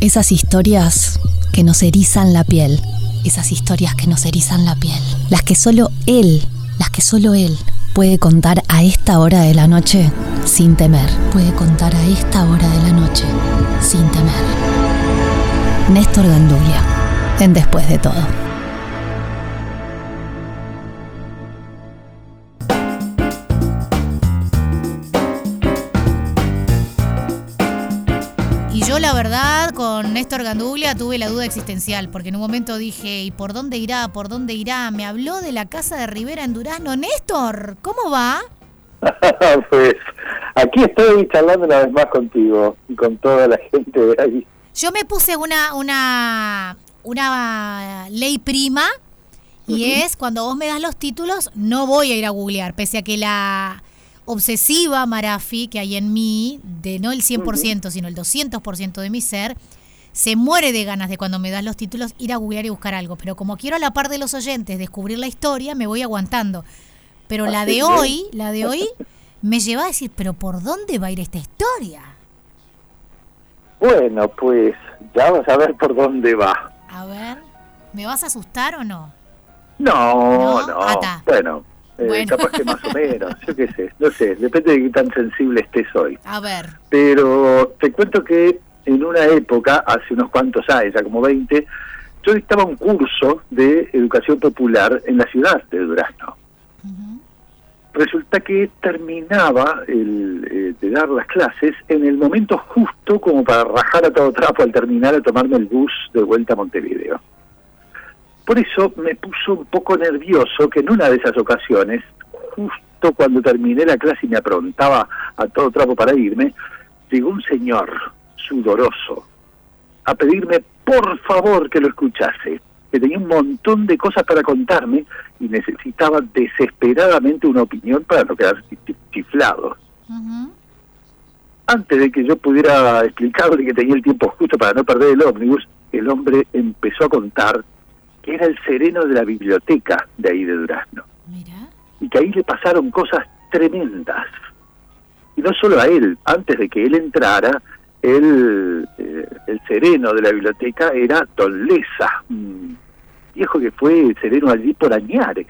Esas historias que nos erizan la piel. Esas historias que nos erizan la piel. Las que solo él, las que solo él puede contar a esta hora de la noche sin temer. Puede contar a esta hora de la noche sin temer. Néstor Gandulia, en Después de todo. La verdad con Néstor Ganduglia tuve la duda existencial, porque en un momento dije, ¿y por dónde irá? ¿Por dónde irá? Me habló de la casa de Rivera en Durazno. Néstor, ¿cómo va? pues aquí estoy charlando una vez más contigo y con toda la gente de ahí. Yo me puse una, una, una ley prima y es cuando vos me das los títulos, no voy a ir a googlear, pese a que la obsesiva Marafi que hay en mí, de no el 100%, sino el 200% de mi ser, se muere de ganas de cuando me das los títulos ir a googlear y buscar algo. Pero como quiero a la par de los oyentes descubrir la historia, me voy aguantando. Pero la de hoy, la de hoy, me lleva a decir, pero ¿por dónde va a ir esta historia? Bueno, pues ya vas a ver por dónde va. A ver, ¿me vas a asustar o no? No, ¿No? Ah. Bueno, eh, Bueno. capaz que más o menos, yo qué sé, no sé, depende de qué tan sensible estés hoy. A ver, Pero te cuento que en una época, hace unos cuantos años, ya como 20, yo dictaba un curso de educación popular en la ciudad de Durazno. Resulta que terminaba el, eh, de dar las clases en el momento justo como para rajar a todo trapo al terminar a tomarme el bus de vuelta a Montevideo. Por eso me puso un poco nervioso que en una de esas ocasiones, justo cuando terminé la clase y me aprontaba a todo trapo para irme, llegó un señor sudoroso a pedirme por favor que lo escuchase, que tenía un montón de cosas para contarme y necesitaba desesperadamente una opinión para no quedar chi- chiflado. Antes de que yo pudiera explicarle que tenía el tiempo justo para no perder el ómnibus, el hombre empezó a contar que era el sereno de la biblioteca de ahí de Durazno mira. y que ahí le pasaron cosas tremendas. Y no solo a él, antes de que él entrara, el, eh, el sereno de la biblioteca era Don Leza, un viejo que fue sereno allí por Añares.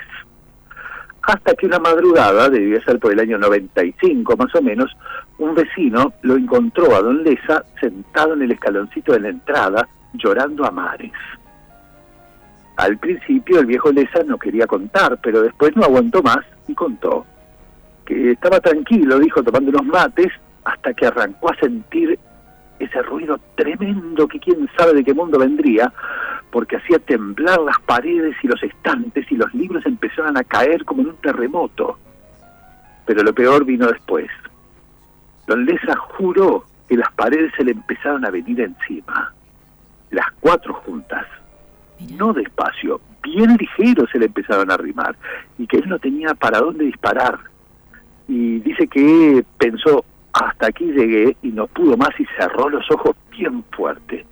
Hasta que una madrugada, debía ser por el año 95 más o menos, un vecino lo encontró a Don Leza sentado en el escaloncito de la entrada, llorando a mares. Al principio el viejo Leza no quería contar, pero después no aguantó más y contó que estaba tranquilo, dijo, tomando unos mates, hasta que arrancó a sentir ese ruido tremendo que quién sabe de qué mundo vendría, porque hacía temblar las paredes y los estantes y los libros empezaron a caer como en un terremoto. Pero lo peor vino después. Don Leza juró que las paredes se le empezaron a venir encima, las cuatro juntas no despacio, bien ligero se le empezaron a arrimar y que él no tenía para dónde disparar. Y dice que pensó, hasta aquí llegué y no pudo más y cerró los ojos bien fuerte.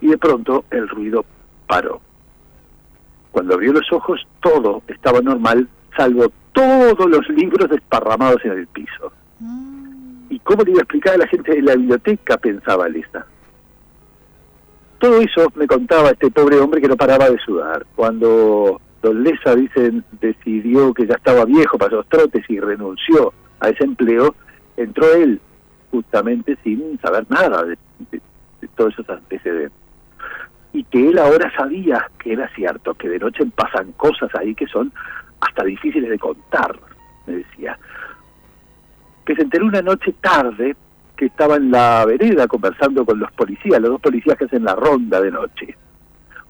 Y de pronto el ruido paró. Cuando abrió los ojos todo estaba normal, salvo todos los libros desparramados en el piso. ¿Y cómo le iba a explicar a la gente de la biblioteca? pensaba Lisa. Todo eso me contaba este pobre hombre que no paraba de sudar. Cuando Don Leza, dicen, decidió que ya estaba viejo para los trotes y renunció a ese empleo, entró él justamente sin saber nada de, de- de todos esos antecedentes. Y que él ahora sabía que era cierto, que de noche pasan cosas ahí que son hasta difíciles de contar, me decía. Que se enteró una noche tarde que estaba en la vereda conversando con los policías, los dos policías que hacen la ronda de noche.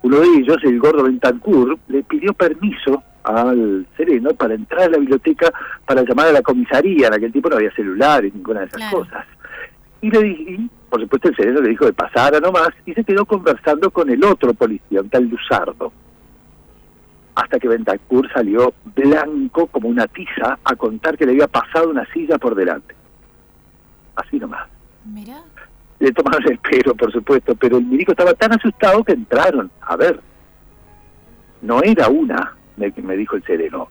Uno de ellos, el gordo Bentancur, le pidió permiso al sereno para entrar a la biblioteca para llamar a la comisaría. En aquel tiempo no había celulares, ninguna de esas Claro. cosas. Y le di- y, por supuesto el sereno le dijo que pasara nomás y se quedó conversando con el otro policía, un tal Luzardo. Hasta que Bentancur salió blanco como una tiza a contar que le había pasado una silla por delante. Así nomás Mira. le tomaron el pelo, por supuesto, pero el médico estaba tan asustado que entraron. A ver, no era una, me, dijo el sereno.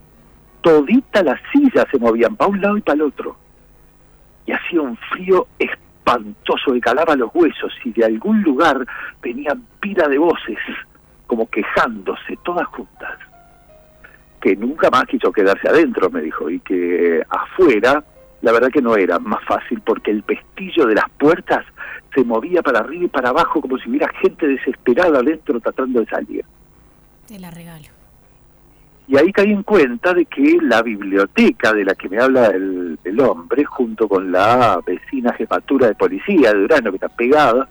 Todita las sillas se movían para un lado y para el otro. Y hacía un frío espantoso que calaba los huesos y de algún lugar venían pila de voces, como quejándose, todas juntas. Que nunca más quiso quedarse adentro, me dijo, y que afuera, la verdad que no era más fácil, porque el pestillo de las puertas se movía para arriba y para abajo como si hubiera gente desesperada adentro tratando de salir. Te la regalo. Y ahí caí en cuenta de que la biblioteca de la que me habla el, hombre, junto con la vecina jefatura de policía de Durano, que está pegada,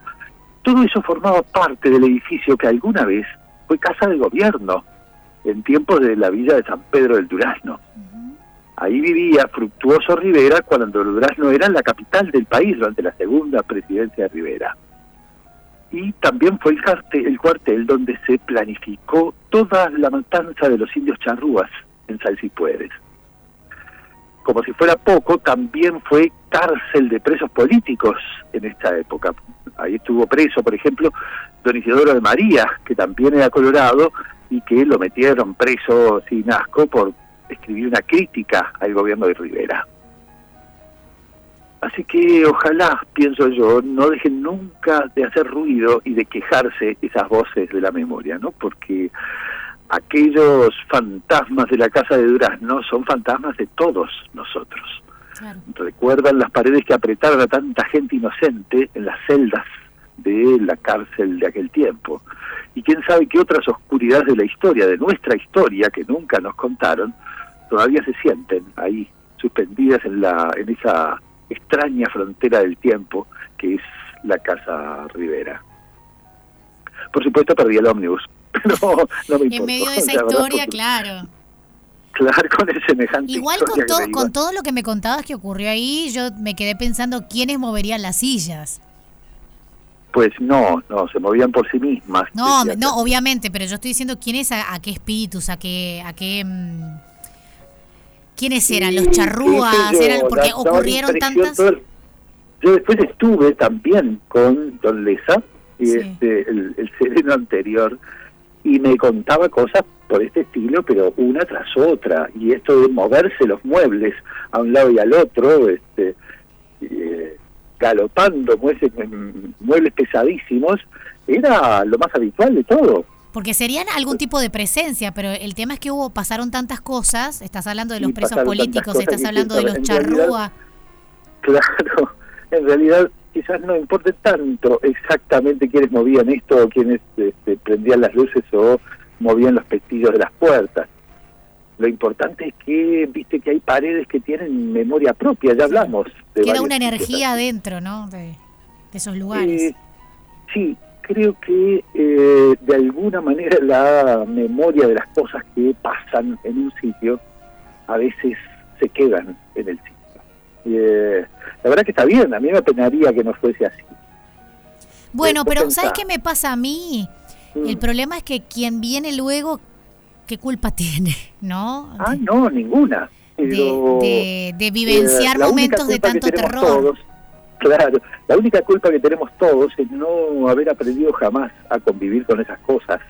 todo eso formaba parte del edificio que alguna vez fue casa de gobierno, en tiempos de la villa de San Pedro del Durazno. Ahí vivía Fructuoso Rivera cuando Durazno era la capital del país durante la segunda presidencia de Rivera y también fue el, cuartel, el cuartel donde se planificó toda la matanza de los indios charrúas en Salsipuedes. Como si fuera poco, también fue cárcel de presos políticos en esta época. Ahí estuvo preso, por ejemplo, don Isidoro de María, que también era colorado y que lo metieron preso sin asco por escribir una crítica al gobierno de Rivera. Así que ojalá, pienso yo, no dejen nunca de hacer ruido y de quejarse esas voces de la memoria, ¿no? Porque aquellos fantasmas de la casa de Durazno son fantasmas de todos nosotros. Recuerdan las paredes que apretaron a tanta gente inocente en las celdas de la cárcel de aquel tiempo. Y quién sabe qué otras oscuridades de la historia, de nuestra historia, que nunca nos contaron, todavía se sienten ahí, suspendidas en, la, en esa extraña frontera del tiempo que es la Casa Rivera. Por supuesto perdí el ómnibus, pero no me importa. En medio de esa historia, claro. Claro, con el semejante. Igual con, todo, con todo lo que me contabas que ocurrió ahí, yo me quedé pensando quiénes moverían las sillas. Pues no, no, se movían por sí mismas. No, no, obviamente, pero yo estoy diciendo quiénes, a, qué espíritus, a qué, a qué mm, ¿Quiénes eran? ¿Los charrúas? ¿Eran porque ocurrieron tantas? yo después estuve también con Don Leza, y este, el, el sereno anterior, y me contaba cosas por este estilo, pero una tras otra. Y esto de moverse los muebles a un lado y al otro, este, eh, galopando muebles, muebles pesadísimos, era lo más habitual de todo. Porque serían algún tipo de presencia, pero el tema es que hubo pasaron tantas cosas, estás hablando de los presos políticos, estás hablando de los charrúas. Claro, en realidad quizás no importe tanto exactamente quiénes movían esto o quiénes este, prendían las luces o movían los pestillos de las puertas. Lo importante es que, viste que hay paredes que tienen memoria propia, ya hablamos. De Queda una energía adentro, ¿no? De, esos lugares. Eh, sí, creo que eh, de alguna manera la memoria de las cosas que pasan en un sitio a veces se quedan en el sitio. Eh, la verdad que está bien, a mí me penaría que no fuese así. Bueno, pero ¿sabes qué me pasa a mí? Mm. El problema es que quien viene luego, ¿qué culpa tiene? ¿No? Ah, no, ninguna. de, de, vivenciar eh, momentos de tanto terror. Claro, la única culpa que tenemos todos es no haber aprendido jamás a convivir con esas cosas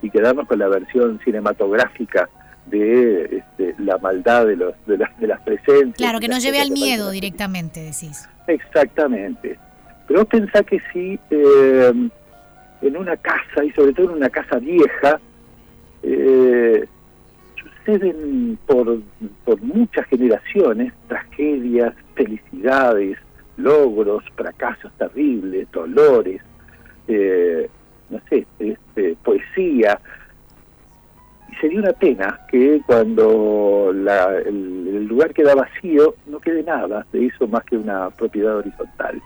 y quedarnos con la versión cinematográfica de este, la maldad de, los, de, las, de las presencias. Claro, que nos lleve al miedo directamente, decís. Exactamente. Pero vos pensás que si eh, en una casa, y sobre todo en una casa vieja, eh, suceden por, por muchas generaciones tragedias, felicidades, logros, fracasos terribles, dolores, eh, no sé, este, poesía. Y sería una pena que cuando el, lugar queda vacío no quede nada de eso más que una propiedad horizontal.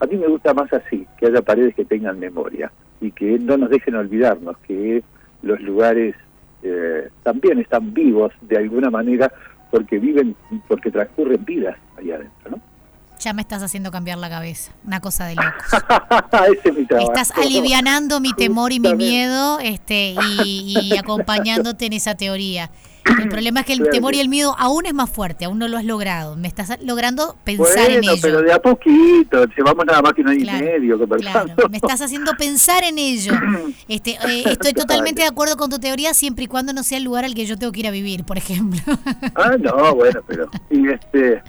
A mí me gusta más así, que haya paredes que tengan memoria y que no nos dejen olvidarnos que los lugares eh, también están vivos de alguna manera porque viven, porque transcurren vidas allá adentro, ¿no? Ya me estás haciendo cambiar la cabeza. Una cosa de locos. Estás alivianando mi temor y mi miedo este, y, acompañándote en esa teoría. El problema es que el temor y el miedo aún es más fuerte, aún no lo has logrado. Me estás logrando pensar en ello. pero de a poquito, llevamos nada más que un año y medio me estás haciendo pensar en ello. Este, eh, estoy totalmente de acuerdo con tu teoría siempre y cuando no sea el lugar al que yo tengo que ir a vivir, por ejemplo. ah, no, bueno, pero... Y este,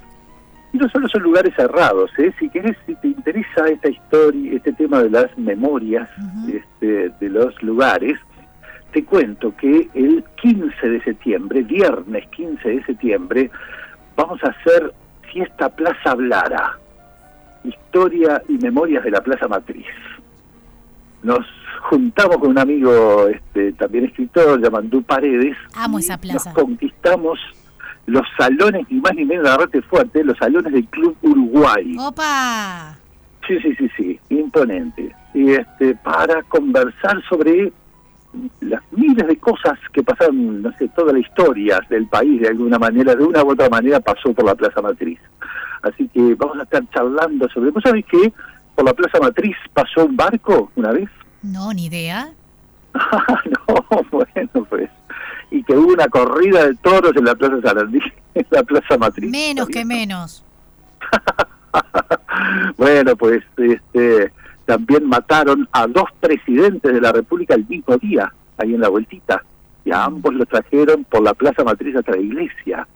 Y no solo son lugares cerrados, ¿eh? si querés, si te interesa esta historia, este tema de las memorias este, de los lugares, te cuento que el 15 de septiembre, viernes 15 de septiembre, vamos a hacer Fiesta Plaza Blara, historia y memorias de la Plaza Matriz. Nos juntamos con un amigo este, también escritor, Yamandú Paredes. Amo esa plaza. Nos conquistamos los salones, ni más ni menos, agarrate fuerte, los salones del Club Uruguay. ¡Opa! Sí, sí, sí, sí, imponente. Y este, para conversar sobre las miles de cosas que pasaron, no sé, toda la historia del país de alguna manera, de una u otra manera pasó por la Plaza Matriz. Así que vamos a estar charlando sobre... ¿Vos sabés que por la Plaza Matriz pasó un barco una vez? No, ni idea. no, bueno, pues y que hubo una corrida de toros en la Plaza Sarandí, en la Plaza Matriz. Menos que menos. bueno, pues este también mataron a dos presidentes de la República el mismo día, ahí en la vueltita, y a ambos los trajeron por la Plaza Matriz hasta la iglesia.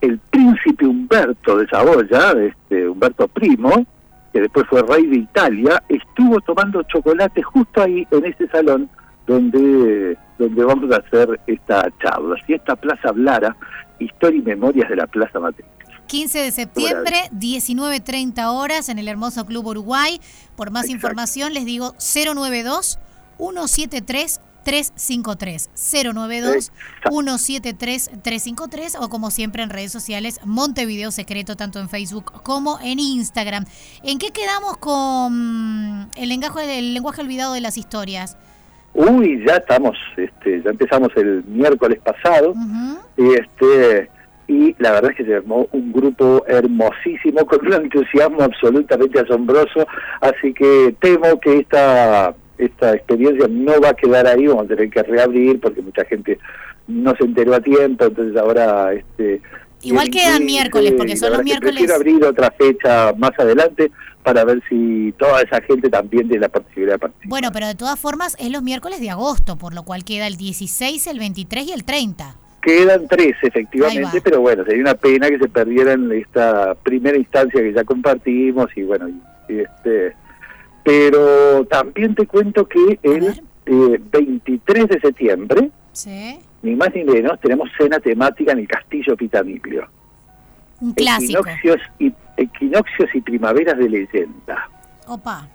El príncipe Humberto de Saboya, este Humberto Primo, que después fue rey de Italia, estuvo tomando chocolate justo ahí en ese salón donde, donde vamos a hacer esta charla. Si esta Plaza Blara, Historia y Memorias de la Plaza Matriz. 15 de septiembre, 19.30 horas en el hermoso Club Uruguay. Por más información les digo 092 173 353 092 173 353 o como siempre en redes sociales Montevideo Secreto tanto en Facebook como en Instagram. ¿En qué quedamos con el lenguaje, el lenguaje olvidado de las historias? Uy, ya estamos, este, ya empezamos el miércoles pasado. Y este y la verdad es que se armó un grupo hermosísimo con un entusiasmo absolutamente asombroso, así que temo que esta esta experiencia no va a quedar ahí, vamos a tener que reabrir porque mucha gente no se enteró a tiempo, entonces ahora este Igual quedan miércoles, porque son los miércoles. Quiero abrir otra fecha más adelante para ver si toda esa gente también tiene la posibilidad de participar. Bueno, pero de todas formas es los miércoles de agosto, por lo cual queda el 16, el 23 y el 30. Quedan tres, efectivamente, pero bueno, sería una pena que se perdieran esta primera instancia que ya compartimos y bueno, este, pero también te cuento que el 23 eh, de septiembre, ni más ni menos, tenemos cena temática en el Castillo Pitamiglio. Un clásico. Equinoccios y, equinoccios y primaveras de leyenda. Opa.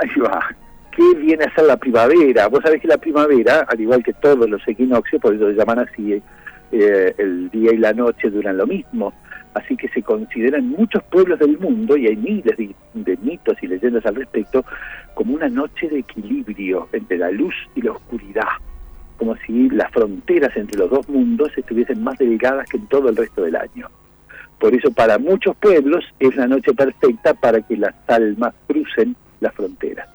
Ahí va. ¿Qué viene a ser la primavera? Vos sabés que la primavera, al igual que todos los equinoccios, por eso se llaman así, eh, el día y la noche duran lo mismo. Así que se considera en muchos pueblos del mundo, y hay miles de mitos y leyendas al respecto, como una noche de equilibrio entre la luz y la oscuridad como si las fronteras entre los dos mundos estuviesen más delgadas que en todo el resto del año. Por eso para muchos pueblos es la noche perfecta para que las almas crucen las fronteras,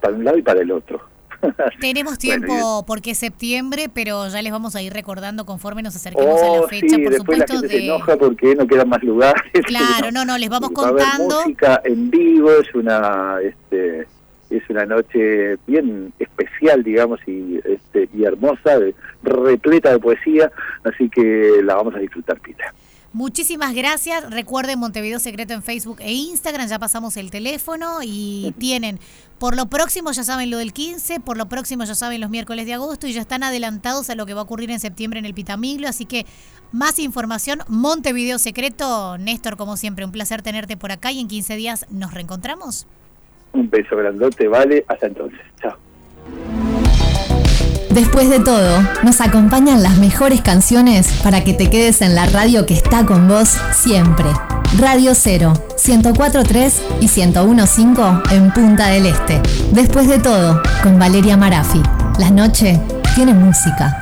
para un lado y para el otro. Tenemos tiempo porque es septiembre, pero ya les vamos a ir recordando conforme nos acerquemos a la oh, fecha, por supuesto. La gente se enoja porque no quedan más lugares. Claro, no, no, les vamos contando. música en vivo, es una, este, es una noche bien especial, digamos, y, este, y hermosa, repleta de poesía, así que la vamos a disfrutar, Pita. Muchísimas gracias. Recuerden Montevideo Secreto en Facebook e Instagram. Ya pasamos el teléfono y tienen, por lo próximo ya saben lo del 15, por lo próximo ya saben los miércoles de agosto y ya están adelantados a lo que va a ocurrir en septiembre en el Pitamiglo. Así que más información, Montevideo Secreto. Néstor, como siempre, un placer tenerte por acá y en 15 días nos reencontramos. Un beso grandote, vale. Hasta entonces. Chao. Después de todo, nos acompañan las mejores canciones para que te quedes en la radio que está con vos siempre. Radio 0, 1043 y 1015 en Punta del Este. Después de todo, con Valeria Marafi. La noche tiene música.